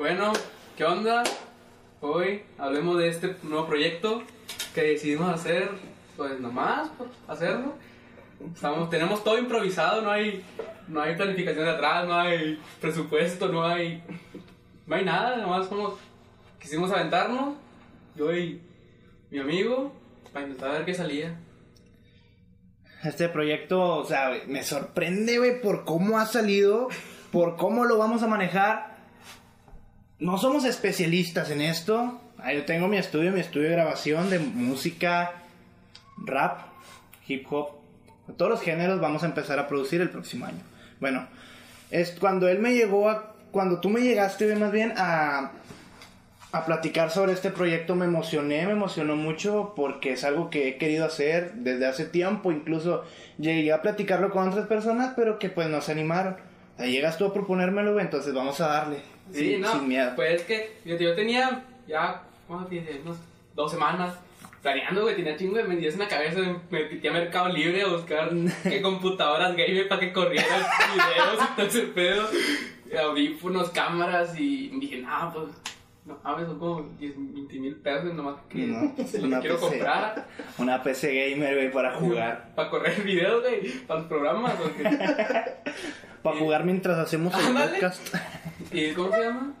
Bueno, ¿qué onda? Hoy hablemos de este nuevo proyecto que decidimos hacer, pues nomás, por hacerlo. Estamos, tenemos todo improvisado, no hay, no hay planificación de atrás, no hay presupuesto, no hay, no hay nada, nomás como quisimos aventarnos, yo y mi amigo, para intentar ver qué salía. Este proyecto, o sea, me sorprende, güey, por cómo ha salido, por cómo lo vamos a manejar. No somos especialistas en esto. Yo tengo mi estudio, mi estudio de grabación de música, rap, hip hop, todos los géneros vamos a empezar a producir el próximo año. Bueno, es cuando él me llegó a, cuando tú me llegaste, más bien a a platicar sobre este proyecto me emocioné, me emocionó mucho porque es algo que he querido hacer desde hace tiempo, incluso llegué a platicarlo con otras personas, pero que pues no se animaron. Ahí llegas tú a proponérmelo, entonces vamos a darle. Sí, sin, no, sin miedo. pues es que yo, yo tenía ya, ¿cuánto tiene? Unos dos semanas planeando, güey, tenía chingo de medidas en la cabeza, me metí a Mercado Libre a buscar qué computadoras gamer para que corrieran videos y todo ese pedo, audífonos, cámaras y dije, no, pues no mames, son como 10, 20 mil pesos nomás que No, una quiero PC. comprar. Una PC gamer, güey, para jugar. Para correr videos, güey, para los programas. Para jugar mientras hacemos el podcast. ¿Y cómo se llama?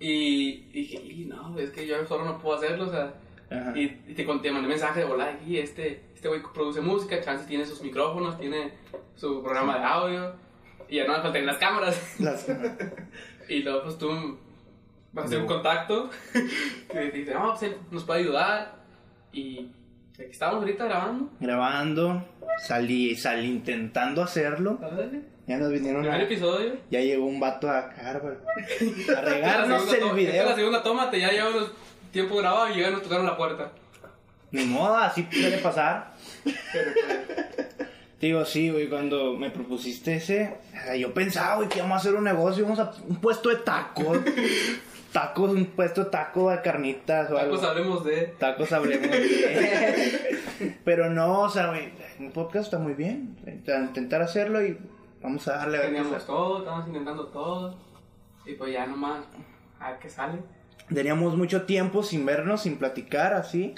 Y dije, y no, es que yo solo no puedo hacerlo, o sea. Y, y te, te mandé mensaje de volar y este este güey produce música, Chance tiene sus micrófonos, tiene su programa de audio. Y ya no me faltan las cámaras. Las- Y luego, pues tú vas a hacer un contacto. y te dice, no, pues él nos puede ayudar. Y aquí estamos ahorita grabando. grabando, salí, salí intentando hacerlo. Ándale. Ya nos vinieron Primer a... episodio. Ya llegó un vato a Carver. A regarnos el to- esta es la video. segunda toma, te ya llevamos tiempo grabado y llegan y nos tocaron la puerta. Ni modo, así puede pasar. Digo, sí, güey, cuando me propusiste ese, yo pensaba, güey, que íbamos a hacer un negocio, vamos a un puesto de tacos. Tacos, un puesto de taco de carnitas o algo. Pues hablemos de. Tacos hablemos. de- Pero no, o sea, güey, un podcast está muy bien. Intentar hacerlo y vamos a darle a ver Teníamos todo, estábamos intentando todo. Y pues ya nomás, a ver qué sale. Teníamos mucho tiempo sin vernos, sin platicar, así.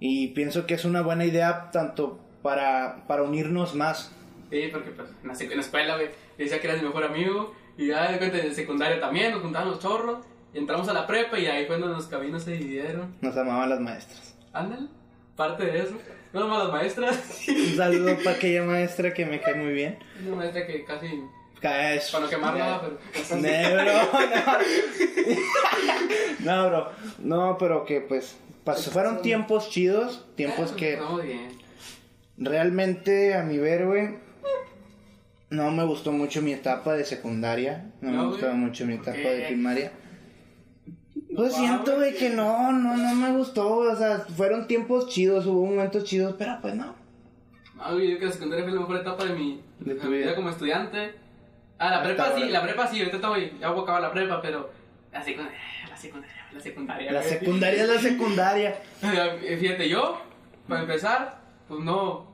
Y pienso que es una buena idea tanto para, para unirnos más. Sí, porque pues en la, en la escuela, güey, decía que eras mi mejor amigo. Y ya de cuenta en secundaria también, nos juntaban los chorros. Y entramos a la prepa y ahí fue donde los caminos se dividieron. Nos amaban las maestras. Ándale, parte de eso. No nomás las maestras. Un saludo para aquella maestra que me cae muy bien. Una maestra que casi. Cae eso. Para no quemarla, pero. No, no. No, bro. No, pero que pues pas- fueron tiempos chidos, tiempos que realmente a mi ver, güey, no me gustó mucho mi etapa de secundaria, no, me gustaba mucho mi etapa de primaria. Pues Wow. siento, güey, que no, no, no me gustó, o sea, fueron tiempos chidos, hubo momentos chidos, pero pues no. No, güey, yo creo que la secundaria fue la mejor etapa de mi, De de tu mi vida vida. como estudiante. Ah, la Hasta prepa sí, la prepa sí, ahorita estoy, ya voy a acabar la prepa, pero la secundaria, la secundaria, la secundaria. La güey. secundaria es la secundaria. Eh, Fíjate, yo, para empezar, pues no,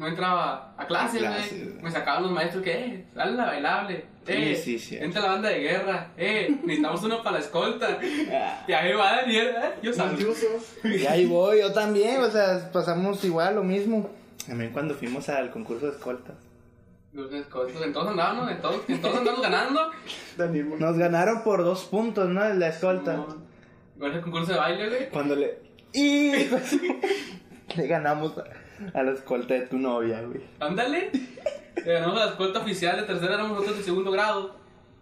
no entraba a clases, güey. Me sacaban los maestros que, eh, dale la bailable, eh, Sí, sí, sí. entra la banda de guerra, eh, necesitamos uno para la escolta. Y ahí va la mierda, yo salgo. Y ahí voy, yo también, o sea, pasamos igual lo mismo. También cuando fuimos al concurso de escoltas. Los escoltas, entonces andábamos, entonces, entonces andamos ganando. Nos ganaron por dos puntos, ¿no? En la escolta. Igual el concurso de baile, güey. Cuando le... ¡Y! le ganamos a, a la escolta de tu novia, güey. Ándale. Le ganamos la escolta oficial de tercera, éramos nosotros de segundo grado.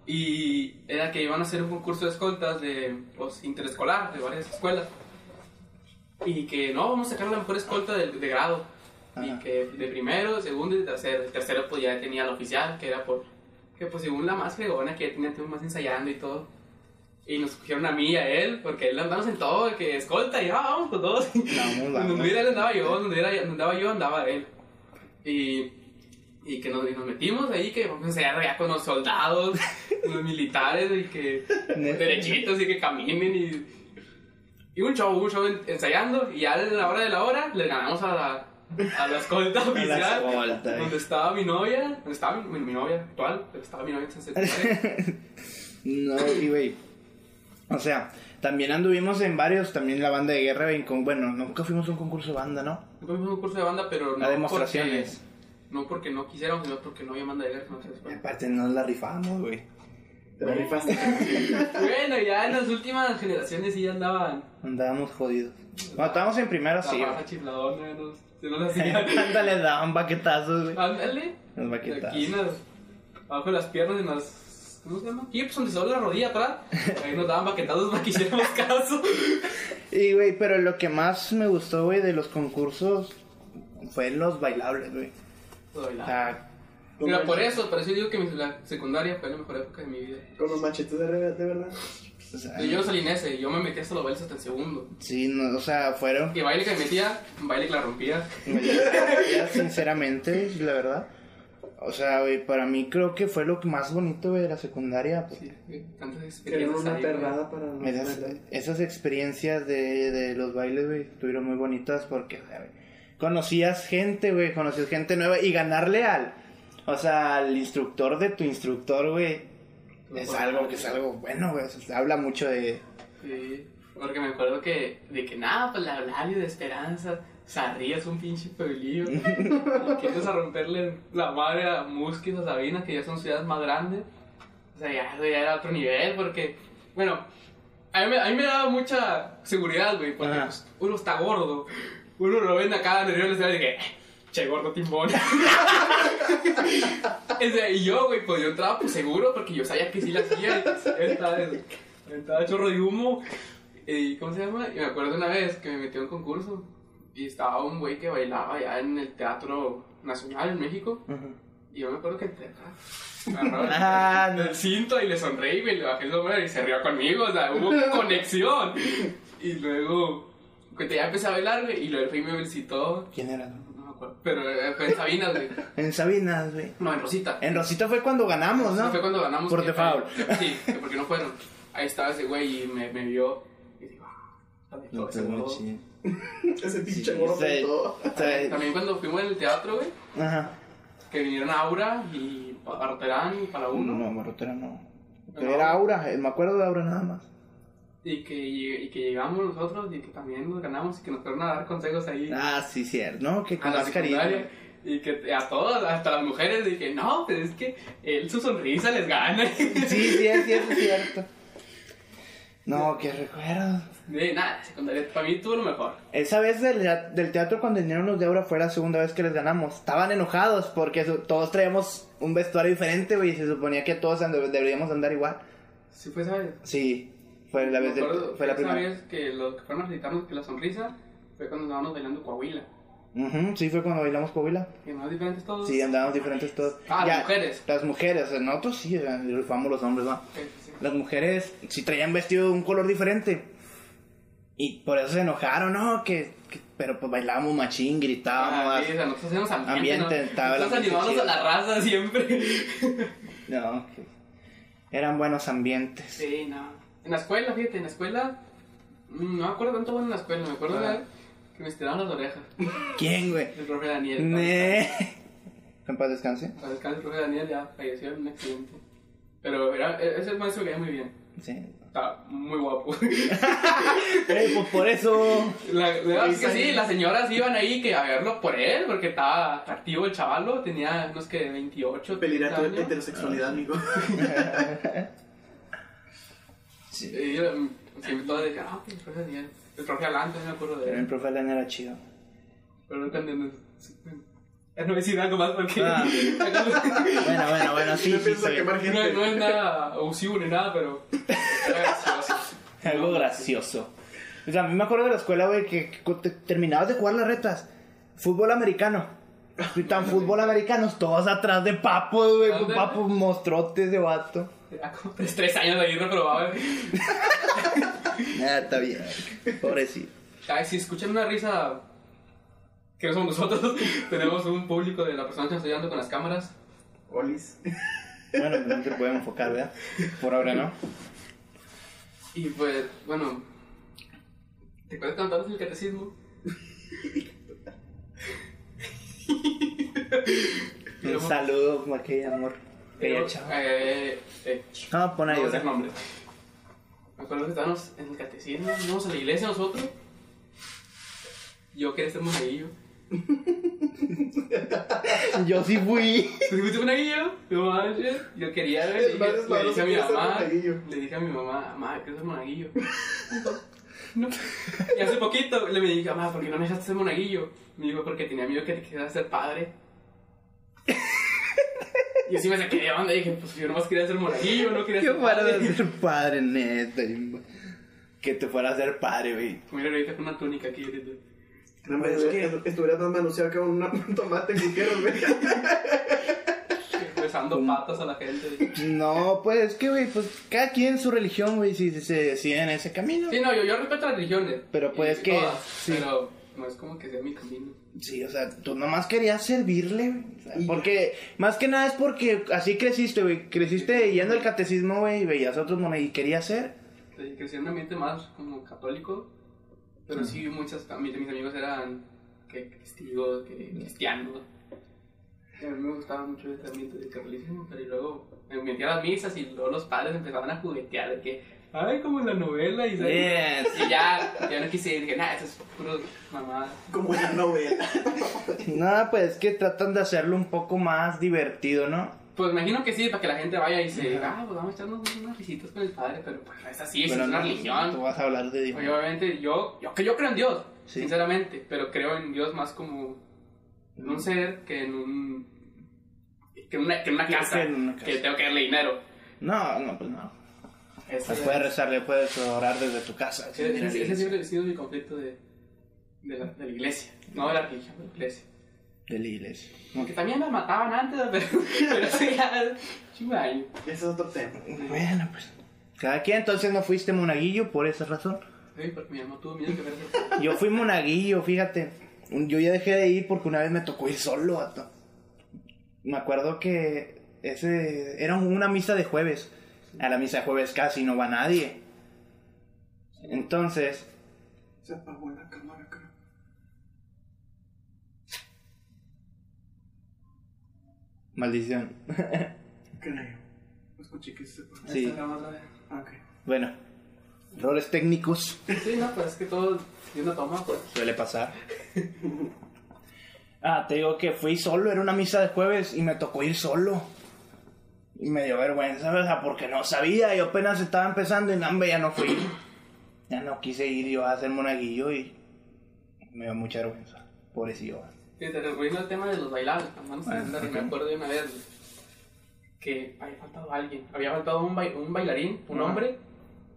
Y era que iban a hacer un concurso de escoltas de pues, interescolar, de varias escuelas. Y que no, vamos a sacar la mejor escolta de, de grado. Y Ajá. que de primero, segundo y tercero. El tercero pues ya tenía la oficial, que era por... Que pues según la más fregona, que ya tenía tiempo más ensayando y todo. Y nos cogieron a mí y a él, porque él andamos en todo, que escolta, y ah, vamos con todos. Vamos, Donde vamos. anduviera él andaba yo, donde era- donde andaba yo andaba él. Y, y que nos, y nos metimos ahí, que vamos a ya con los soldados, los militares, y que derechitos y que caminen y... Y un show, un show en- ensayando, y ya a la hora de la hora le ganamos a la, a la escolta oficial. escolta, eh. donde estaba mi novia, donde estaba mi, mi novia actual, pero estaba mi novia en. No, y güey, O sea, también anduvimos en varios, también la banda de guerra, güey, con, bueno, nunca fuimos a un concurso de banda, ¿no? Fuimos a un curso de banda, pero no A demostraciones. Porque, no porque no quisiéramos, sino porque no había banda de guerra. No Y aparte nos la rifamos, güey. Te la rifaste. bueno, ya en las últimas generaciones sí ya andaban. Andábamos jodidos. Cuando estábamos en primero, La sí. raza chifladona, no, se nos hacían. Ándale, daban baquetazos, güey. Ándale. Los baquetazos. Aquí en las, abajo de las piernas, en las. ¿Cómo se llama? Aquí, pues donde se dobla la rodilla atrás. Ahí nos daban baquetazos para que hiciéramos caso. Y, güey, pero lo que más me gustó, güey, de los concursos fue los bailables, güey. O sea, Mira, por eso, por eso digo que mi, la secundaria fue la mejor época de mi vida. Con los machetes de, de verdad. o sea, Yo no salí en ese, yo me metí hasta los bailes hasta el segundo. sí, no, o sea, fueron Y baile que me metía, baile que la rompía. Ya, sinceramente, la verdad. O sea, güey, para mí creo que fue lo que más bonito, güey, de la secundaria. pues. Sí, güey, tantas experiencias. una ahí, perrada para Esas, esas experiencias de, de los bailes, güey, estuvieron muy bonitas porque, o sea, güey, conocías gente, güey, conocías gente nueva y ganarle al, o sea, al instructor de tu instructor, güey, es algo que es algo bueno, güey, o sea, se habla mucho de... Sí, porque me acuerdo que, de que nada, pues la labio de esperanza, Sarrías un pinche pueblillo. quieres a romperle la madre a Musquis, a Sabina, que ya son ciudades más grandes. O sea, ya, ya era otro nivel, porque, bueno, a mí, me- a mí me daba mucha seguridad, güey, porque pues, uno está gordo. Uno lo ven acá en el río y que, che, gordo timbón. Y yo, güey, pues yo entraba pues seguro porque yo sabía que sí la hacía. Estaba, estaba chorro de humo. Y, ¿Cómo se llama? Y me acuerdo una vez que me metí a un concurso y estaba un güey que bailaba allá en el Teatro Nacional en México. Y yo me acuerdo que entré me Ah, el, el cinto y le sonreí, güey, le bajé el sombrero y se rió conmigo. O sea, hubo conexión. Y luego, que ya empecé a bailar, güey, y luego y me felicitó. ¿Quién era? No me acuerdo. Pero fue en Sabinas, güey. En Sabinas, güey. No, en Rosita. En Rosita fue cuando ganamos, Sí, ¿no? fue cuando ganamos. Por default. que- Sí, que porque no fueron. Ahí estaba ese güey y me, me vio. Y digo, ah, está todo gordo. Ese pinche Sí, gordo sí. de todo. O sea, También cuando fuimos al teatro, güey, Ajá. que vinieron Aura y Barterán y para uno. No, no. Pero No. era Aura, eh, me acuerdo de Aura nada más. Y que, y que llegamos nosotros y que también nos ganamos y que nos fueron a dar consejos ahí Ah, sí, cierto. No, que con más cariño. Y que a todas, hasta las mujeres, dije, no, pues es que él su sonrisa les gana. Sí, sí, es cierto, es cierto. No, qué recuerdo. De nada, secundaria, para mí tuvo lo mejor. Esa vez del, del teatro cuando vinieron los de Aura fue la segunda vez que les ganamos. Estaban enojados porque su- todos traíamos un vestuario diferente, güey, y se suponía que todos and- deberíamos andar igual. Sí, fue esa vez. Sí, fue la vez del, fue la esa primera. vez que los que fueron a felicitarnos que la sonrisa fue cuando andábamos bailando Coahuila. Ujú, sí, fue cuando bailamos Coahuila. Que más diferentes todos. Sí, andábamos diferentes todos. Ah, las mujeres. Las mujeres, o sea, nosotros sí, o sea, rifamos los hombres, ¿no? Sí. Las mujeres sí traían vestido de un color diferente. Y por eso se enojaron, ¿no? Que, que- pero pues bailábamos machín, gritábamos. Ah, sí, o sea, nosotros hacíamos ambiente. Ambiente, ¿no? Nosotros animamos a la raza siempre. No, que eran buenos ambientes. Sí, no. En la escuela, fíjate, en la escuela. mm, No me acuerdo tanto bueno en la escuela. Me acuerdo Ah. que me estiraron las orejas. ¿Quién, güey? El profe Daniel. Ne. En paz descanse. Para descanso, el profe Daniel ya falleció en un accidente. Pero era, ese maestro que muy bien. Sí. Estaba muy guapo. Eh, pues por eso. La, la verdad es que sí, las señoras iban ahí que a verlo por él, porque estaba atractivo el chavalo, tenía unos que 28 Peligrar tu 30 años. heterosexualidad, amigo. Sí. Y yo, mm, siempre todo de que, ah, el profe Daniel. El profe Alante, no me acuerdo de Pero el él. profe Alan era chido. Pero no cuando no, no voy a decir algo más porque Ah. Bueno, bueno, bueno, sí, Yo sí, bien. quemar no, gente. no es nada abusivo ni nada, pero era gracioso. Algo gracioso. O sea, a mí me acuerdo de la escuela, güey, que, que te- terminabas de jugar las retas. Fútbol americano. Y tan fútbol americanos, todos atrás de papos, güey. Ándale. Papos mostrotes de vato. Ya como tres, tres años ahí reprobado. Ah, está bien. Pobrecito. Ay, si escuchan una risa que no somos nosotros, tenemos un público de la persona que nos está ayudando con las cámaras. Olis. Bueno, pues no se puede enfocar, ¿verdad? Por ahora no. Y pues, bueno, ¿te acuerdas cuando cantabas el catecismo? Un saludo, Marqués, amor. Bella chava. eh, eh, No, pon no ahí, ¿verdad? nombres. Me acuerdo que estábamos en el catecismo, íbamos a la iglesia nosotros. Yo quería ser monaguillo. Yo sí fui. ¿Tú fuiste monaguillo? No manches. Yo quería, güey. Le Es dije, le desmadroso dije a mi mamá. Le dije a mi mamá, mamá, quiero ser monaguillo. No. Y hace poquito le me dije, mamá, ¿por qué no me dejaste ser monaguillo? Me dijo, porque tenía miedo que te quisieras ser padre. Y así me saqué de onda y dije, pues yo nomás quería ser monaguillo, no quería Que ser padre. ser padre, neta. Que te fueras a ser padre, güey. Mira, ahorita con una túnica aquí ahorita. No, hombre, es que estuviera tan manoseado que un un tomate cuquero, güey. Besando patas a la gente. No, pues es que, güey, pues cada quien su religión, güey, si si se decide en ese camino. Sí, no, yo, yo respeto las religiones. Pero, pues, Y que- todas, sí. Pero no es como que sea mi camino. Sí, o sea, tú nomás querías servirle, güey. O sea, porque, más que nada es porque así creciste, güey. Creciste yendo al catecismo, güey, y veías a otros monos y querías ser. Sí, crecí en un ambiente más como católico. Pero sí, muchas a mí- de mis amigos eran que testigos, que cristianos. A mí me gustaba mucho este ambiente del catolicismo, pero y luego me metí a las misas y luego los padres empezaban a juguetear de que, ay, como en la novela y. Yes. y ya, ya no quise dije, nah, eso es puro mamá. Como en la novela. Nada, pues es que tratan de hacerlo un poco más divertido, ¿no? Pues imagino que sí, para que la gente vaya y se diga, ah, pues vamos a echarnos unas risitas con el padre, pero pues no es así, eso Pero es una no, religión. Tú vas a hablar de Dios. Oye, obviamente, yo, yo, que yo creo en Dios, Sí. sinceramente, pero creo en Dios más como en un ser que en un. que en una, que en una casa, que en una casa. que tengo que darle dinero. No, no, pues no. Ese, Le puedes rezar, le puedes orar desde tu casa. ese- ese- ese siempre ha sido mi conflicto de, de, la, de la iglesia, no de la religión, de la iglesia. De la iglesia. Aunque también las mataban antes, pero, pero eso ya. Ese es otro tema. Bueno, pues. Cada quien, entonces no fuiste monaguillo por esa razón. Sí, porque mi mamá tuvo miedo que verse. Yo fui monaguillo, fíjate. Yo ya dejé de ir porque una vez me tocó ir solo, vato. Me acuerdo que ese era una misa de jueves. A la misa de jueves casi no va nadie. Entonces, Se apagó la cámara, maldición. Creo. Escuché que se. Sí. Vez. Ah. Bueno, errores técnicos Sí, no, pues es que todo de una toma, pues. suele pasar. Ah, te digo que fui solo, era una misa de jueves y me tocó ir solo. Y me dio vergüenza, o sea, porque no sabía, yo apenas estaba empezando y no, ya no fui. Ya no quise ir yo a hacer monaguillo y me dio mucha vergüenza. Pobrecillo. Fíjate, volviendo al tema de los bailables, vamos a Ah, andar, ok. me acuerdo de una vez que había faltado alguien, había faltado un, bai- un bailarín, un Ajá. hombre,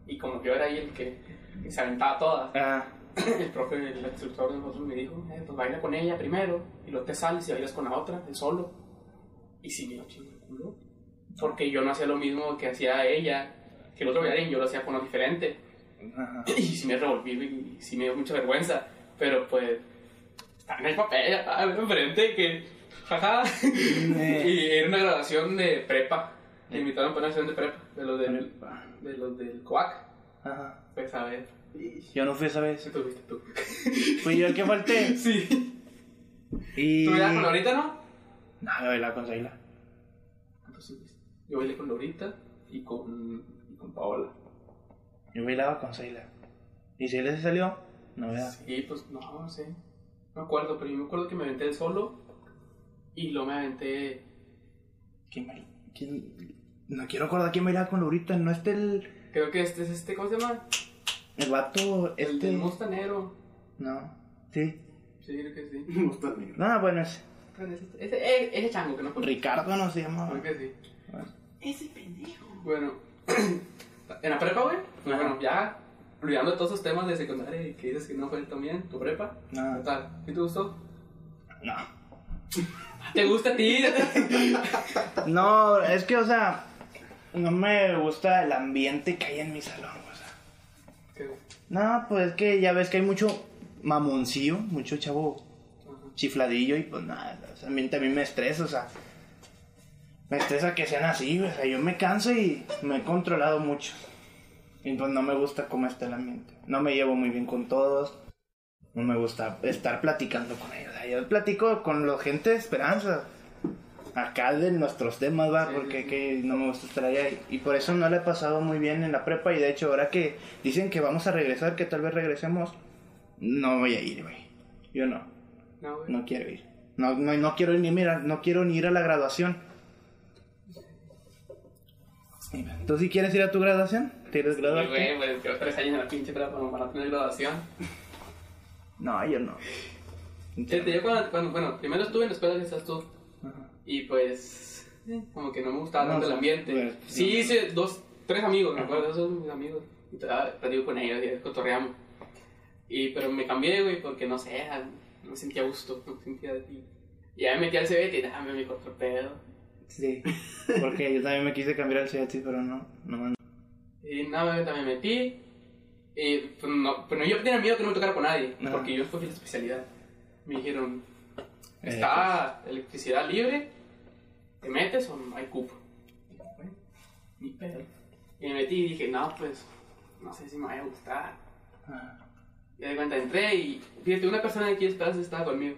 y como yo era ahí el que, que se aventaba todas, Ah, el profe, el instructor de nosotros me dijo, eh, pues baila con ella primero, y luego te sales y bailas con la otra, el solo. Y sí me dio chingo el culo, porque yo no hacía lo mismo que hacía ella, que el otro bailarín, yo lo hacía con lo diferente. ajá. Y sí me revolví y sí me dio mucha vergüenza. Pero pues, está en el papel, estaba enfrente que, jaja. y era una grabación de prepa. Me invitaron para una grabación de prepa, de los del, de los del COAC. Ajá. Pues a ver, Yo no fui esa vez. si tuviste tú. Fui yo el que falté. Sí. Y... ¿Tú bailas con Laurita, no? No, yo bailaba con Zaila. ¿Cuántos subiste? Yo bailé con Laurita y con, y con Paola. Yo bailaba con Zaila. ¿Y Zaila se salió? No, ¿verdad? Sí, pues no, no sé. No me acuerdo, pero yo me acuerdo que me aventé el solo y luego me aventé ¿Quién? ¿Quién? No quiero acordar quién bailaba con Laurita. No este el... Creo que este es este, ¿cómo se llama? El vato, El este... del Mostanero. No. Sí. Sí, creo que sí. Negro. No, bueno, ese. Ese, ese, ese chango que no fue. Ricardo no se llama. Creo que sí. Ese pendejo. Bueno, en la prepa, güey. bueno, ya olvidando todos esos temas de secundaria y que dices que no fue también tu prepa. No. ¿Qué tal? ¿Sí te gustó? No. ¿Te gusta a ti? No, es que, o sea, no me gusta el ambiente que hay en mi salón, o sea. ¿Qué? No, pues es que ya ves que hay mucho mamoncillo, mucho chavo Ajá. chifladillo y pues nada, ese ambiente a mí me estresa, o sea. Me estresa que sean así, o sea, yo me canso y me he controlado mucho. Y pues no me gusta cómo está el ambiente. No me llevo muy bien con todos. No me gusta estar platicando con ellos. Yo platico con la gente de esperanza. acá de nuestros temas, va, Sí, porque sí, que no me gusta estar allá. Y, por eso no le he pasado muy bien en la prepa. Y de hecho, ahora que dicen que vamos a regresar, que tal vez regresemos, no voy a ir, güey. Yo no, No, güey. no quiero ir. No, no, no quiero ni mira, no quiero ni ir a la graduación. ¿Tú sí quieres ir a tu graduación? ¿Quieres Sí, graduarte? güey, güey, tengo tres años en la pinche como para tener graduación. No, yo no. Fíjate, yo cuando, cuando- bueno, primero estuve en la escuela que estás tú. Y pues, eh, como que no me gustaba tanto el ambiente. pues, sí, no. hice dos, tres amigos, me acuerdo, esos son mis amigos. Y platico con ellos y cotorreamos. Y, pero me cambié, güey, porque no sé, era- no me sentía gusto, no me sentía de ti. Y ya me metí al CBT y dame mi otro pedo. Sí, porque yo también me quise cambiar al CBT, pero no, no me Y nada, me también metí. Y pues, no, pero yo tenía miedo que no me tocara con nadie, Ajá. porque yo escogí la especialidad. Me dijeron, Eh, está electricidad libre, ¿te metes o no hay cupo? Y yo, "Bueno, Ni pedo. Y me metí y dije, no, pues, no sé si me vaya a gustar. Ah, Y de cuenta entré y, fíjate, una persona de aquí de Esperanza estaba conmigo.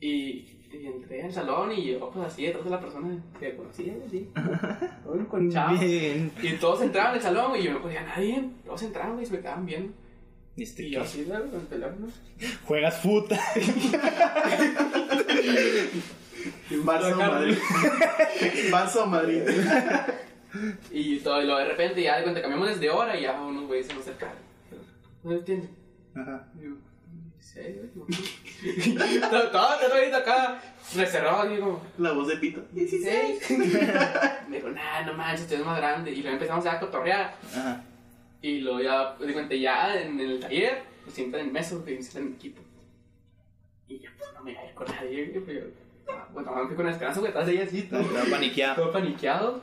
Y, y entré al salón y yo, pues así, detrás de la persona que conocía, así. Todo enconchado. Bien. Y todos entraban al salón güey, y yo no podía nadie. Todos entraban y se me quedaban viendo. ¿Viste Y yo así, ¿no? con el teléfono. Juegas puta. Barça Madrid. Barça Madrid. Y todo, y luego de repente ya de cuenta cambiamos desde hora y ya unos güeyes se nos acercaron. ¿No entienden? Ajá. Y yo, ¿sí, güey? No. Todo todo el ahorita acá, reservado, así como, La voz de Pito. 16. Me dijo, nah, no manches, eres más grande. Y luego empezamos a cotorrear. Ajá. Y luego ya, de cuenta, ya en el taller, pues sientan en mesa, porque sientan en equipo. Y yo, pues no me voy a ir con nadie, güey, pues, ah, bueno, me fui con la esperanza, güey, estás ahí así, todo, Estaba paniqueado. todo paniqueado.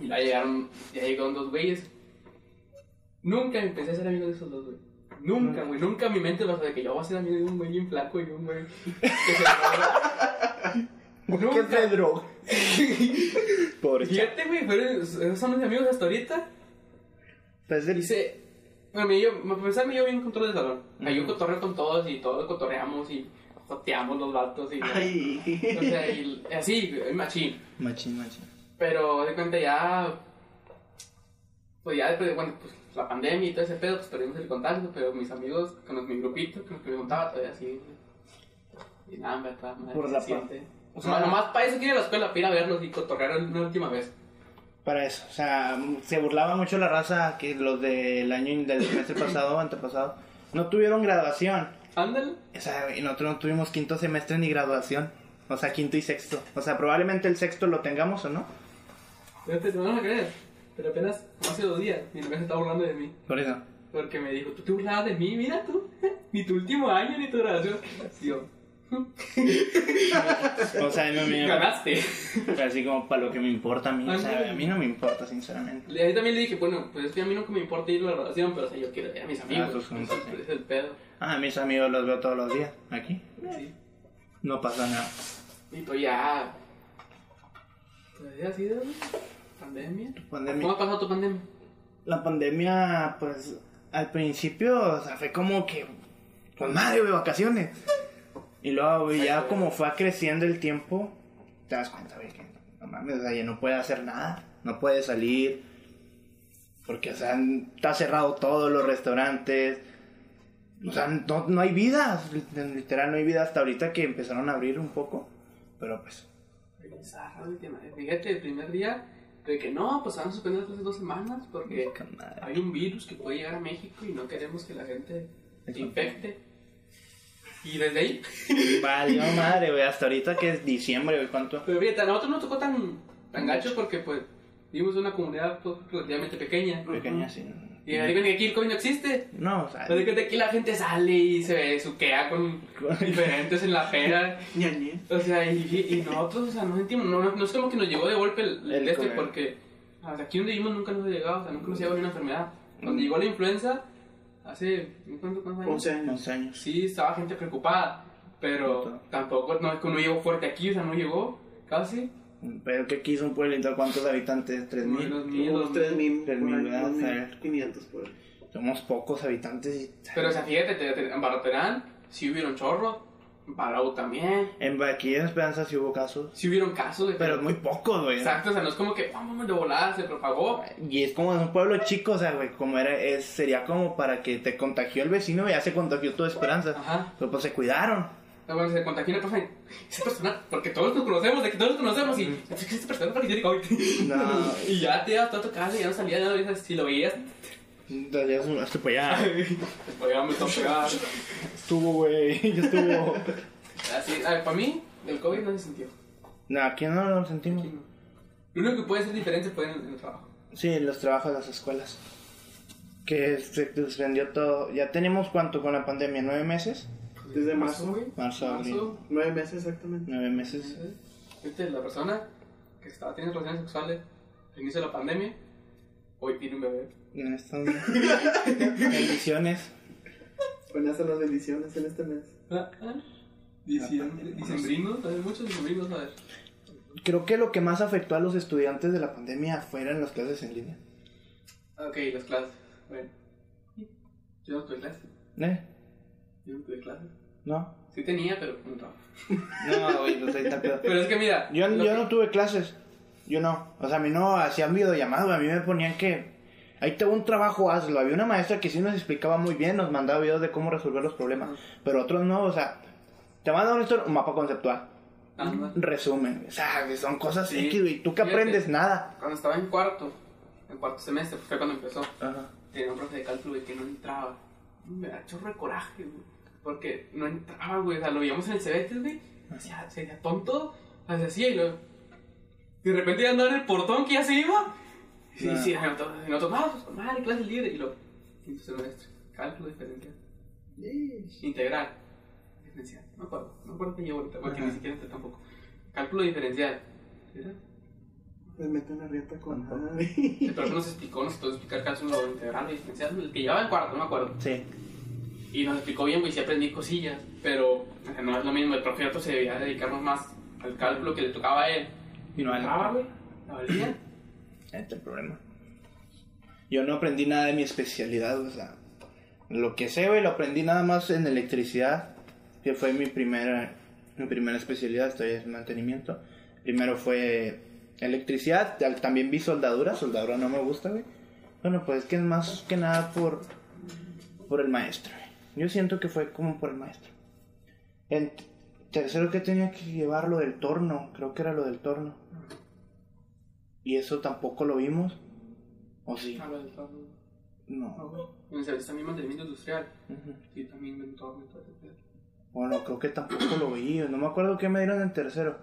Y luego llegaron, ya llegaron dos güeyes. Nunca empecé a ser amigo de esos dos, güey. Nunca, güey, nunca en mi mente pasó de que yo voy a ser amigo de un güey bien flaco y un güey que se droga. ¿Qué te droga? Pobre. Fíjate, güey, pero esos son mis amigos hasta ahorita. Pues el- Dice, bueno, me yo, me llevo bien con todo el salón. Ahí yo Ujú. cotorreo con todos y todos cotorreamos y joteamos los vatos y... Ay. O sea, y así, machín. Machín, machín. Pero de cuenta ya... Pues ya después de, bueno, pues la pandemia y todo ese pedo, pues perdimos el contacto, pero mis amigos, con los, mi grupito, que me juntaba todavía así. Y nada, en verdad, madre, Por la. O sea, nomás para eso a la escuela, para ir a verlos y cotorrear una última vez. Para eso, o sea, se burlaba mucho la raza que los del año del semestre pasado, antepasado, no tuvieron graduación. Ándale. O sea, y nosotros no tuvimos quinto semestre ni graduación. O sea, quinto y sexto. O sea, probablemente el sexto lo tengamos o no. No a creer, pero apenas hace dos días mi novia se está burlando de mí. Por eso. Porque me dijo, tú te burlabas de mí, mira tú, ni tu último año ni tu graduación. Yo, O sea, no me... ganaste. Así como para lo que me importa a mí. O sea, a mí no me importa, sinceramente. Y ahí también le dije, bueno, pues es que a mí nunca me importa ir a la graduación, pero o sea, yo quiero ver a mis amigos. Ah, tus juntos, sí. es el pedo. Ah, mis amigos los veo todos los días. Aquí. Sí. No pasa nada. Y pues ya. Pues sido güey, pandemia. Pandemia. ¿Cómo ha pasado tu pandemia? La pandemia, pues, al principio, o sea, fue como que, pues madre, güey, vacaciones. Y luego, güey, ya como fue creciendo el tiempo, te das cuenta, güey, que no mames, o sea, ya no puede hacer nada, no puede salir, porque, o sea, está cerrado todos los restaurantes, o sea, no, no hay vida, literal, no hay vida hasta ahorita que empezaron a abrir un poco, pero pues. Fíjate, el primer día, de que no, pues van a suspender hace dos semanas porque hay un virus que puede llegar a México y no queremos que la gente se infecte. Y desde ahí, Valió madre, güey, hasta ahorita que es diciembre, güey, ¿cuánto? pero fíjate, a nosotros no tocó tan, tan gacho porque pues vivimos en una comunidad pues, relativamente pequeña. Pequeña, sí. Y me digo que aquí el COVID no existe. No, o sea, Así que de aquí la gente sale y se suquea con diferentes en la pera. O sea, y, y nosotros, o sea, no sentimos, no, no, es como que nos llegó de golpe el, el El este, porque o sea, aquí donde vivimos nunca nos ha llegado, o sea, nunca nos ha llegado una enfermedad. Cuando Mm. llegó la influenza, hace, ¿cuántos, cuántos años? 11 años. 11 años. Sí, estaba gente preocupada, pero Puta. tampoco, no es que no llegó fuerte aquí, o sea, no llegó casi. Pero que aquí es un pueblito, ¿cuántos habitantes? Como ¿3.000? unos mil, Unos dos 3000, Tres mil, ¿verdad? 2500 por ahí. Somos pocos habitantes y... Pero, o sea, fíjate, te- te- en Barroterán sí hubieron chorro. En Palau también. En, aquí en Esperanza sí hubo casos. Sí hubieron casos de Pero muy pocos, güey. Exacto, o sea, no es como que, vamos, de volada, se propagó. Y es como en un pueblo chico, o sea, güey, como era, es, sería como para que te contagió el vecino y ya se contagió toda Esperanza. Ajá. Pero pues se cuidaron. Luego se contagió una persona. Esa persona, porque todos nos conocemos, de que todos nos conocemos. Y es que esta persona parece de COVID. No. Y ya te ibas a tu casa y ya no salía, ya no si lo veías, hasta para allá. ya me pegar. Estuvo, güey, ya estuvo. Así, a ver, para mí, el COVID no se sintió. no, aquí no lo sentimos. No. Lo único que puede ser diferente fue en el, en el trabajo. Sí, los trabajos de las escuelas. Que se suspendió todo. Ya tenemos cuánto con la pandemia, nueve meses. Desde marzo. güey. Marzo, abril. Marzo. Nueve meses exactamente. Nueve meses. Viste, la persona que estaba teniendo relaciones sexuales al inicio de la pandemia, hoy tiene un bebé. Estas bendiciones. Son las bendiciones en este mes. Ah, ah. Diciembre, dicembrinos, hay muchos dicembrinos, a ver. Creo que lo que más afectó a los estudiantes de la pandemia fueron las clases en línea. Ok, las clases. Bueno. Yo no tuve clases. ¿Eh? Yo no tuve clases. ¿No? Sí tenía, pero no. No, güey, no sé, está pedo. Pero es que mira. Yo, yo que- no tuve clases. Yo no. O sea, a mí no hacían videollamadas. A mí me ponían que. Ahí tengo un trabajo, hazlo. Había una maestra que sí nos explicaba muy bien, nos mandaba videos de cómo resolver los problemas. Pero otros no, o sea, te mandan un, mapa conceptual, Anda. un resumen. O sea, que son cosas Sí. X, güey. ¿Tú qué Fíjate. aprendes? Nada. Cuando estaba en cuarto, en cuarto semestre, fue cuando empezó. Ajá. Tenía un profe de cálculo y que no entraba. Me da chorro de coraje, güey. Porque no entraba, güey. O sea, lo veíamos en el Cebetes, güey. Decía, se veía tonto. O hacía y luego. De repente ya andaba en el portón que ya se iba. Ah. sí, nosotros, nosotros, ah, pues madre, clase libre. Y lo. Quinto semestre. Cálculo diferencial. Integral. Diferencial. No me acuerdo. No me acuerdo que llevo ahorita. Porque ni siquiera entré tampoco. Cálculo diferencial. ¿Era? Me meten la rieta con. Ay. El profe nos explicó, nos tocó explicar cálculo integral y diferencial. El que llevaba en cuarto, no me acuerdo. Sí. Y nos explicó bien, güey, sí aprendí cosillas, pero no es lo mismo. El profe se debía dedicarnos más al cálculo que le tocaba a él. Y no No, entraba, güey. La valía. Este es el problema. Yo no aprendí nada de mi especialidad, o sea, lo que sé, güey, lo aprendí nada más en electricidad, que fue mi primera, mi primera especialidad, estoy en mantenimiento. Primero fue electricidad, también vi soldadura, soldadura no me gusta, güey. Bueno, pues es que es más que nada por, por el maestro. Yo siento que fue como por el maestro. En tercero que tenía que llevar lo del torno, creo que era lo del torno. Y eso tampoco lo vimos. ¿O sí? Ah, lo del torno. No, güey. En servicio también mantenimiento industrial. Sí, también mentor, mentor. Bueno, creo que tampoco lo vi. No me acuerdo qué me dieron en tercero.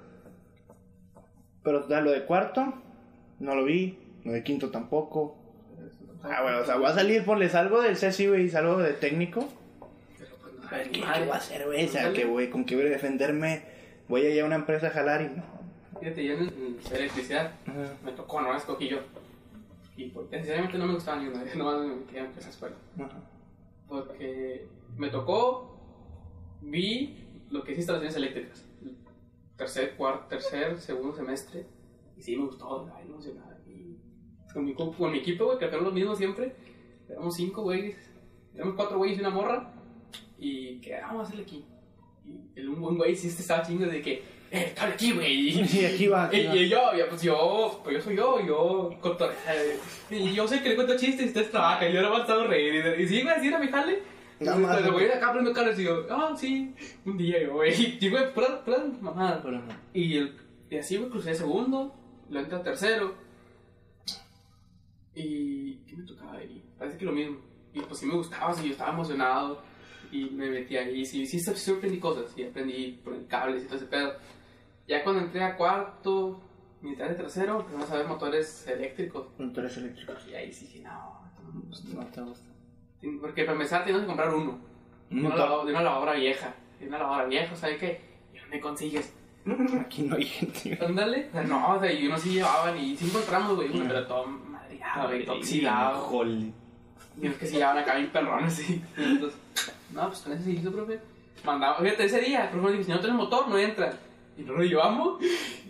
Pero da, lo de cuarto, no lo vi. Lo de quinto tampoco. Ah, bueno, o sea, voy a salir, ponles algo del CSI, güey, y salgo de técnico. A ver, ¿qué, qué voy a hacer, güey? O sea, que voy, con qué voy a defenderme. Voy a ir a una empresa a jalar y no. Fíjate, yo en, electricidad Ajá. me tocó, no la escogí yo. Y porque sinceramente no me gustaba ni una, no me metía en esa escuela. Ajá. porque me tocó, vi lo que es instalaciones eléctricas, tercer, cuarto, tercer, segundo semestre, y sí me gustó, me emocionada. Y con mi, con mi equipo, güey, que eran los mismos siempre, éramos cinco güeyes, éramos cuatro güeyes y una morra, y que "Ah, vamos a hacerle aquí. Y el un buen güey sí estaba chingo de que, eh, cable aquí, güey. Sí, aquí va. Aquí Y, va. y yo, ya, pues yo, pues yo soy yo, yo conto, eh, y yo sé que le cuento chistes y ustedes trabajan, y yo no me a reír, y, y sí, güey, así era mi jale. Nada más, Entonces, güey. acá prendo cables y yo, ah, sí, un día yo, güey, y güey, puras, puras mamadas. Pero no. Y, el, y así, güey, crucé segundo, lo entré a tercero, y, ¿qué me tocaba ahí? Parece que lo mismo, y pues sí me gustaba, sí, yo estaba emocionado, y me metí ahí, sí, sí, sí, sí aprendí cosas, sí, aprendí poner cables y todo ese pedo. Ya cuando entré a cuarto, mitad de tercero, empezamos a ver motores eléctricos. Motores eléctricos. Y ahí sí dije, no, no te gusta. Porque para empezar teníamos que comprar uno. Un De una, de una lavadora vieja. De una lavadora vieja, ¿sabes qué? ¿Y dónde consigues? Aquí no hay gente. Ándale. No, o sea, y unos sí llevaban y sí encontramos, güey. uno, Pero todo madreado, güey, todo oxidado. Y unos que sí llevaban acá bien perrones, sí. Entonces, no, pues con ese se hizo, profe. Mandaba, fíjate, ese día, el profe dijo, si no tienes motor, no entras. Y nos lo llevamos.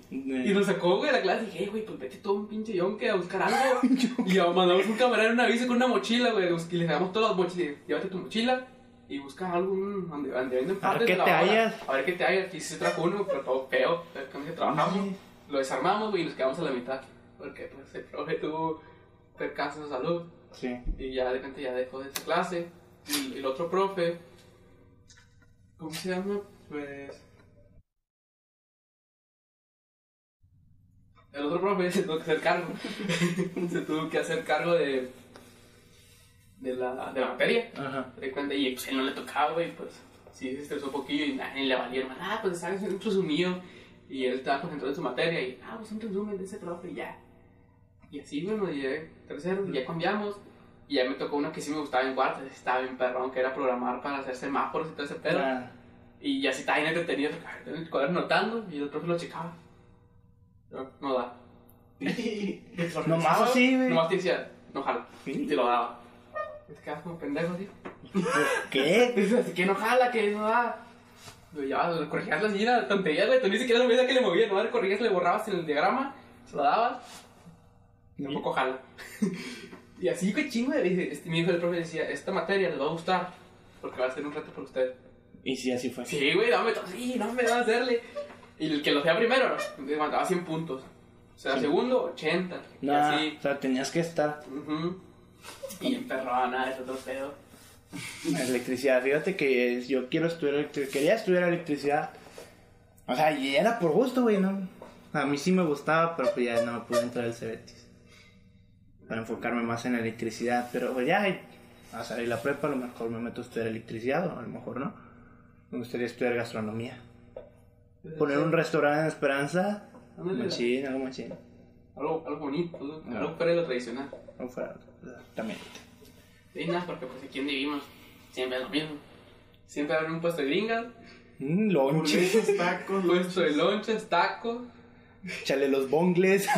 Y nos sacó, güey, de la clase. Y dije, "Ey, güey, pues vete todo un pinche yonque a buscar algo. y ya mandamos un camarero en un aviso con una mochila, güey. Y le dejamos todas las mochilas. Llévate tu mochila y busca algún donde, donde venden A ver partes qué te hallas. A ver qué te hallas. Y se trajo uno, pero todo feo. Que trabajamos, lo desarmamos güey, y nos quedamos a la mitad. Porque pues el profe tuvo percance de salud Sí. y ya de repente ya dejó de esa clase. Y el otro profe, ¿cómo se llama? Pues. El otro profe se tuvo que hacer cargo. se tuvo que hacer cargo de. de la, de la materia. Ajá. Y pues él no le tocaba, güey, pues sí se estresó un poquillo y nadie le valieron. Ah, pues sabes, un resumen mío. Y él estaba concentrado en su materia y, ah, pues un resumen de ese profe y ya. Y así, bueno, llegué tercero, y ya cambiamos. Y ya me tocó uno que sí me gustaba en cuarto, estaba bien perrón, que era programar para hacer semáforos y todo ese pedo. Ah, Y ya sí estaba bien entretenido, en el cuaderno notando y el profe lo checaba. No, no da. Nomás así, güey. Nomás te decía, no jala. Sí. Y te lo daba. Y te quedas como pendejo así. ¿Qué? Dices, que no jala, que no da. Ya, le corregías la silla, tontería, güey. Tú ni siquiera veías que le movías, no le corregías, le borrabas en el diagrama, se lo dabas. Y tampoco jala. Y así, güey, chingo. de- Este, mi hijo, el profe, decía: Esta materia les va a gustar, porque va a ser un reto para usted. Y sí, así fue. Sí, güey, dame todo. Sí, no me va a hacerle. Y el que lo hacía primero, le mandaba 100 puntos. O sea, Sí. segundo, 80. Y No, así. o sea, tenías que estar ujú. Y emperrona, es otro pedo. en electricidad. Fíjate que yo quiero estudiar electricidad. Quería estudiar electricidad. O sea, y era por gusto, güey, ¿no? A mí sí me gustaba, pero pues ya no me pude entrar al Cebetis. Para enfocarme más en electricidad. Pero pues ya, a salir la prepa, a lo mejor me meto a estudiar electricidad, o a lo mejor no. Me gustaría estudiar gastronomía. Poner un restaurante en Esperanza. Machín, algo machín. Algo, algo bonito, algo, Ah. algo fuera de lo tradicional. No fuera. Sí, nada, porque pues aquí donde vivimos siempre es lo mismo. Siempre hay un puesto de gringas, Mm, lonches, tacos, puesto de lonches, tacos. chale los bongles.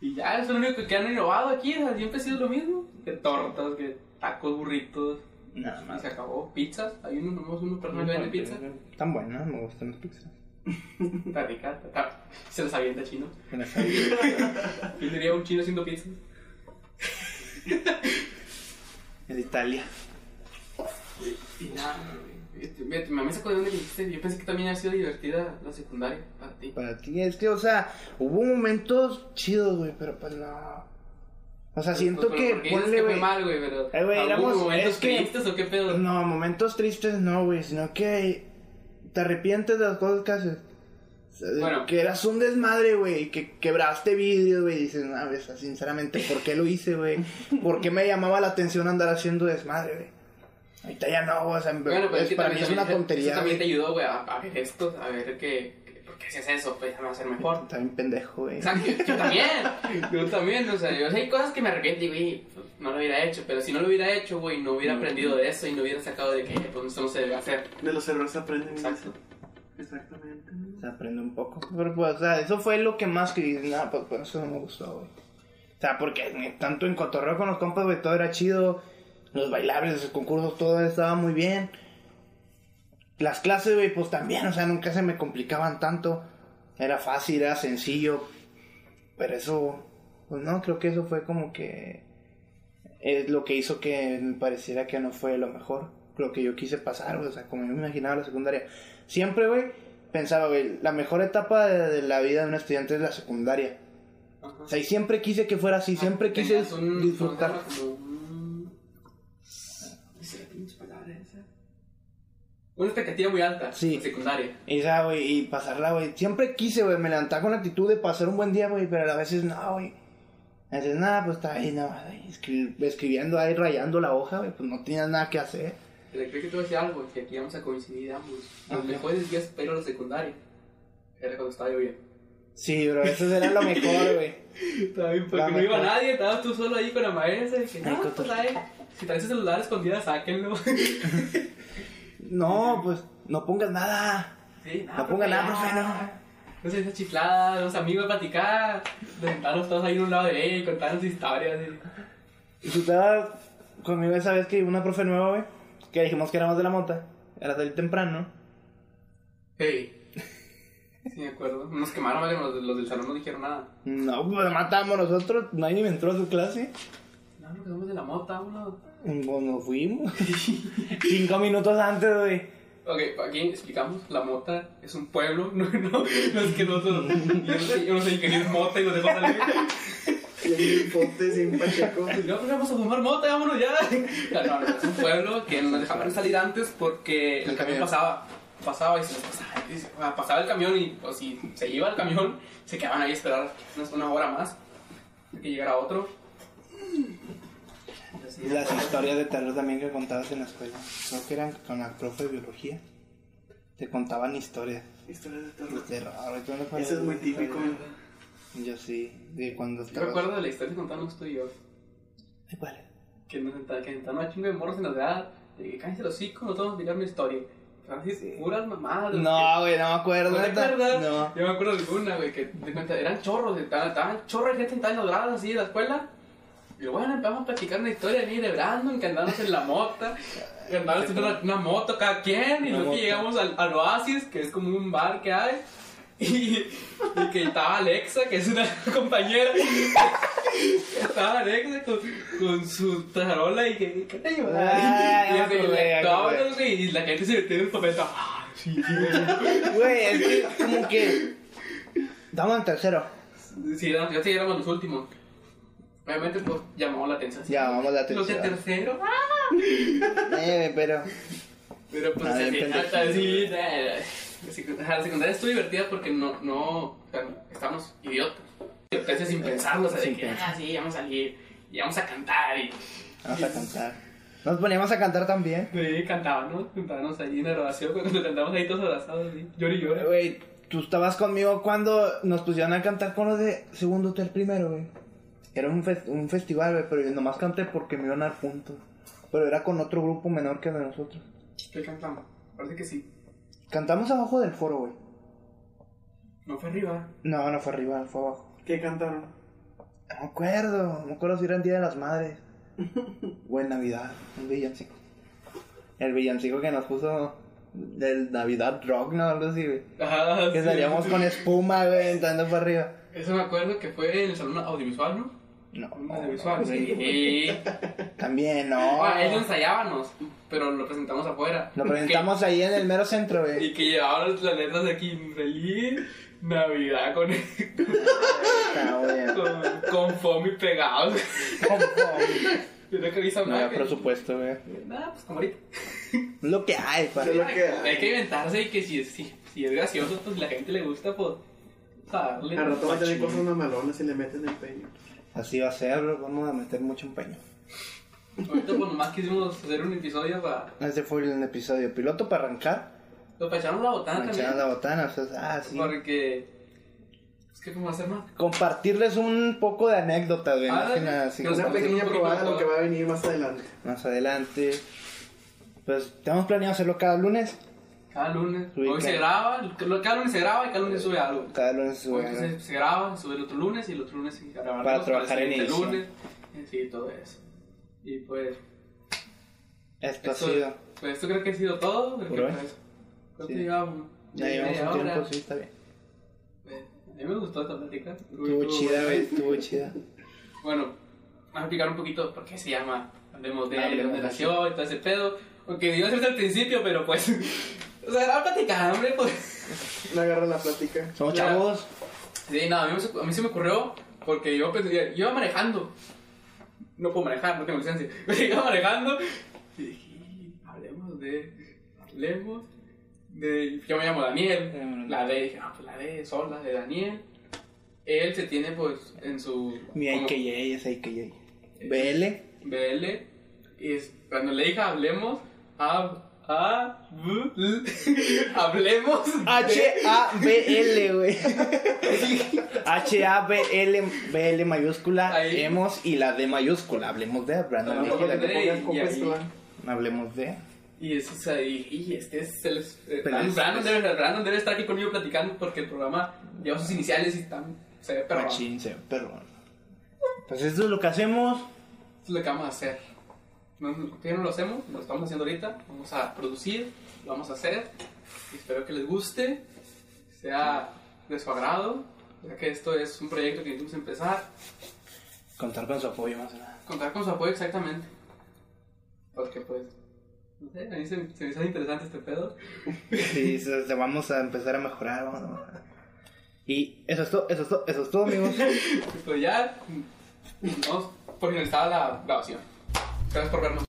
Y ya, es lo único que han innovado aquí. o sea, siempre ha sido lo mismo. Que tortas, que tacos, burritos. Nada Y más. se acabó. Pizzas. Hay uno, nomás una persona que vende pizza. Están buenas, me gustan las pizzas. Está rica. está- Se los avienta chino. ¿Quién diría un chino haciendo pizza? Es de Italia. Y nada, Fíjate, me me sacó de dónde dijiste. Yo pensé que también había sido divertida la secundaria para ti. Para ti, es que, o sea, hubo momentos chidos, güey, pero pues no. O sea, siento Pues, que, pero ¿por qué dices ponle, que fue mal, güey, pero. Eh, güey, ¿hubo éramos- momentos es que- tristes o qué pedo? No, momentos tristes no, güey, sino que te arrepientes de las cosas que haces. Bueno. Que eras un desmadre, güey, que quebraste vidrio, güey, dices, no, sinceramente, ¿por qué lo hice, güey? ¿Por qué me llamaba la atención andar haciendo desmadre, güey? Ahorita ya no, o sea, Bueno, pero es- es que para también, mí es una también- tontería. Eso también te ayudó, güey, a, a ver esto, a ver que. que- ¿Por qué hacías eso? Pues ya me va a ser mejor. Está bien pendejo, güey. Exacto, yo, yo también. Yo también, o sea, yo, sea, hay cosas que me arrepiento y, güey, pues, no lo hubiera hecho. Pero si no lo hubiera hecho, güey, no hubiera aprendido de eso y no hubiera sacado de que, pues, esto no se debe hacer. De los errores se aprenden. Exacto. Exactamente. Se aprende un poco. Pero pues, o sea, eso fue lo que más que dije, nada, pues por eso no me gustó, güey. O sea, porque tanto en cotorreo con los compas, güey, todo era chido. Los bailables, los concursos, todo estaba muy bien. Las clases, güey, pues también, o sea, nunca se me complicaban tanto. Era fácil, era sencillo. Pero eso, pues no, creo que eso fue como que es lo que hizo que me pareciera que no fue lo mejor. Lo que yo quise pasar, o sea, como yo me imaginaba la secundaria. Siempre, güey, pensaba, güey, la mejor etapa de, de la vida de un estudiante es la secundaria. Ajá. O sea, y siempre quise que fuera así, siempre quise un- disfrutar. No sé la pinche palabra esa. Una expectativa muy alta. Sí. en Secundaria. Y, güey, y pasarla, güey. Siempre quise, güey, me levantaba con la actitud de pasar un buen día, güey, pero a veces no, güey. A veces nada, pues está ahí, nada, ahí, escri- escribiendo ahí, rayando la hoja, güey, pues no tenías nada que hacer. Pero creo que a decir algo, que aquí vamos a coincidir ambos. Los mejores días pero la secundaria. Era cuando estaba lloviendo. Sí, bro, eso era lo mejor, güey. Estaba bien, porque La no iba mejor. nadie, estabas tú solo ahí con la maestra. Y Ay, no, pues ahí, si traes el celular escondido, sáquenlo. No, pues, no pongas nada. Sí, No ponga nada, profe, no. No sé, esa chiflada, los amigos a platicar, sentarnos todos ahí en un lado de ella y contarnos historias. y- Y tú estabas conmigo esa vez que una profe nueva, güey, que dijimos que éramos de la monta. Era salir temprano. Hey. Sí, me acuerdo. Nos quemaron, los, los del salón no dijeron nada. No, pues matamos nosotros. Nadie ni me entró a su clase. No, vámonos, que somos de la mota, vámonos. Bueno, fuimos. Cinco minutos antes, güey. Ok, aquí explicamos, la mota es un pueblo, no, no, no es que nosotros, yo no sé, yo no sé ingerir mota y nos dejó salir. Y ahí un pote sin pacheco. No, pues vamos a fumar mota, vámonos ya. No, no, es un pueblo que nos dejaban salir antes porque el camión pasaba, pasaba y se pasaba, y se- ah, pasaba el camión y pues, si se iba el camión, se quedaban ahí a esperar una hora más que llegara otro. Y las historias de terror también que contabas en la escuela. Creo que eran con la profe de biología. Te contaban historias Historia de de terror. terror. ¿Tú no te acuerdas Ese es muy de típico. historias? Yo sí, de cuando Yo estabas... recuerdo de la historia que contamos tú y yo, Ay, ¿Cuál? que nos sentaban a chingo de morros en la edad, de que cállense los hocico, no te vamos a explicar una historia. Así, puras mamadas. No, güey, no me acuerdo. ¿No te acuerdas? No. Yo me acuerdo de alguna, güey, que de cuenta, eran chorros, estaban, estaban chorros de gente sentada en los grados así de la escuela. Y bueno, empezamos a platicar una historia de mí de Brandon, que andábamos en la mota, que andábamos haciendo una, una moto cada quien, y luego que llegamos al, al Oasis, que es como un bar que hay, y, y que estaba Alexa, que es una compañera, estaba Alexa con, con su tarola y que, ¿qué te? Ah, y, la gente se metió en el papel, ah, sí, Güey, es que como que... Estamos en tercero. Sí, éramos- ya sí éramos los últimos. Obviamente, pues llamó la atención. Llamamos la Los de atención. tercero. Eh, pero... Pero pues Ah, al bien final, pendejo. sí, eh, la secundaria estuvo divertida porque no, no, estamos idiotas. Entonces sin pensarlo, o sea, de que, ah, sí, vamos a salir y vamos a cantar y... Vamos a cantar. Nos poníamos a cantar también. Sí, cantábamos, cantábamos ahí en la grabación, cuando cantamos ahí todos abrazados, ¿sí? llori y llori. Güey, tú estabas conmigo cuando nos pusieron a cantar con los de segundo hotel primero, güey. Era un, fes- un festival, güey, pero yo nomás canté porque me iban a dar puntos. Pero era con otro grupo menor que el de nosotros. ¿Qué cantamos? Parece que sí. Cantamos abajo del foro, güey. No fue arriba. No, no fue arriba, fue abajo. ¿Qué cantaron? No me acuerdo, no me acuerdo si era el Día de las Madres. o en Navidad, un villancico. El villancico que nos puso del Navidad Rock, ¿no? Algo así, güey. Ajá, Que sí. salíamos con espuma, güey, entrando para arriba. Eso me acuerdo que fue en el salón audiovisual, ¿no? No, Un audiovisual, sí. También, no. Ah, lo ensayábamos, pero lo presentamos afuera. Lo presentamos ahí en el mero centro, güey. y que llevaban las letras de aquí, feliz Navidad con, bueno. con, con foamy pegados. Y una camisa No había blanca. presupuesto, güey. Nada, pues como ahorita. Lo que hay, pa. Es lo que hay. Hay que inventarse y que si, es- si, si es gracioso, pues la gente le gusta, pues. Darle. Al rato va a tener cosas mamalonas y le meten empeño. Así va a ser, bro. Vamos a meter mucho empeño. Ahorita, pues nomás quisimos hacer un episodio para. Este fue el episodio piloto para arrancar. Pues, para echarnos la botana Manchar también. la botana, o sea, ah, sí. Porque. Es que, ¿cómo hacer más? Compartirles un poco de anécdotas, güey. más Ah, que nada, así que Una pequeña probada de lo que va a venir más adelante. más adelante. Pues tenemos planeado hacerlo cada lunes. Cada lunes. Hoy se graba, cada lunes se graba y cada lunes sube algo. Cada lunes se Hoy sube. se, se graba, sube el otro lunes y el otro lunes se graba. Para trabajar en el edición. lunes. eh, Sí, todo eso. Y pues. Esto ha sido. Pues esto creo que ha sido todo. hoy. pues, ¿Cuánto Sí. llevamos? Ya llevamos un tiempo, sí, está bien. Eh, A mí me gustó esta plática. Estuvo chida, güey. Estuvo chida. Bueno, vamos a explicar un poquito por qué se llama Hablemos de dónde de nació y todo ese pedo. Aunque iba a ser al principio, pero pues. o sea, era platicar, hombre, pues. No agarra la plática. Somos chavos. Sí, no, a mí, me- a mí se me ocurrió porque yo pensé, yo iba manejando. No puedo manejar, no tengo licencia. Pero iba manejando y dije, hablemos de. Hablemos de. Yo me llamo Daniel. La D, dije, ah, pues la D, sola, de Daniel. Él se tiene, pues, en su. Mi AKJ es AKJ. BL. BL. Y es- cuando le dije hablemos, hab- ha- bu- l- hablemos. H-A-B-L, güey. H-A-B-L, mayúscula, Ahí. hemos y la D mayúscula. Hablemos de Brandon Mejía. y ahí- puesto, ¿eh? Hablemos de. Y eso, o sea, y, y este es el. eh, Pero es- Brandon, debe, Brandon debe estar aquí conmigo platicando porque el programa lleva sus iniciales y están. Se ve perro. Esto Machín, se- perdón. Pues esto es lo que hacemos. es lo que vamos a hacer. No, no- ¿Qué no lo hacemos? Lo estamos haciendo ahorita. Vamos a producir, lo vamos a hacer. Y espero que les guste, sea de su agrado, ya que esto es un proyecto que queremos empezar. Contar con su apoyo más que nada. Contar con su apoyo exactamente. Porque pues, no sé, a mí se, se me hizo interesante este pedo. Sí, se- se- vamos a empezar a mejorar, vamos a mejorar. Y eso es todo, eso es todo, eso es todo, amigos. Pues ya, vamos por finalizada la grabación. Gracias por vernos.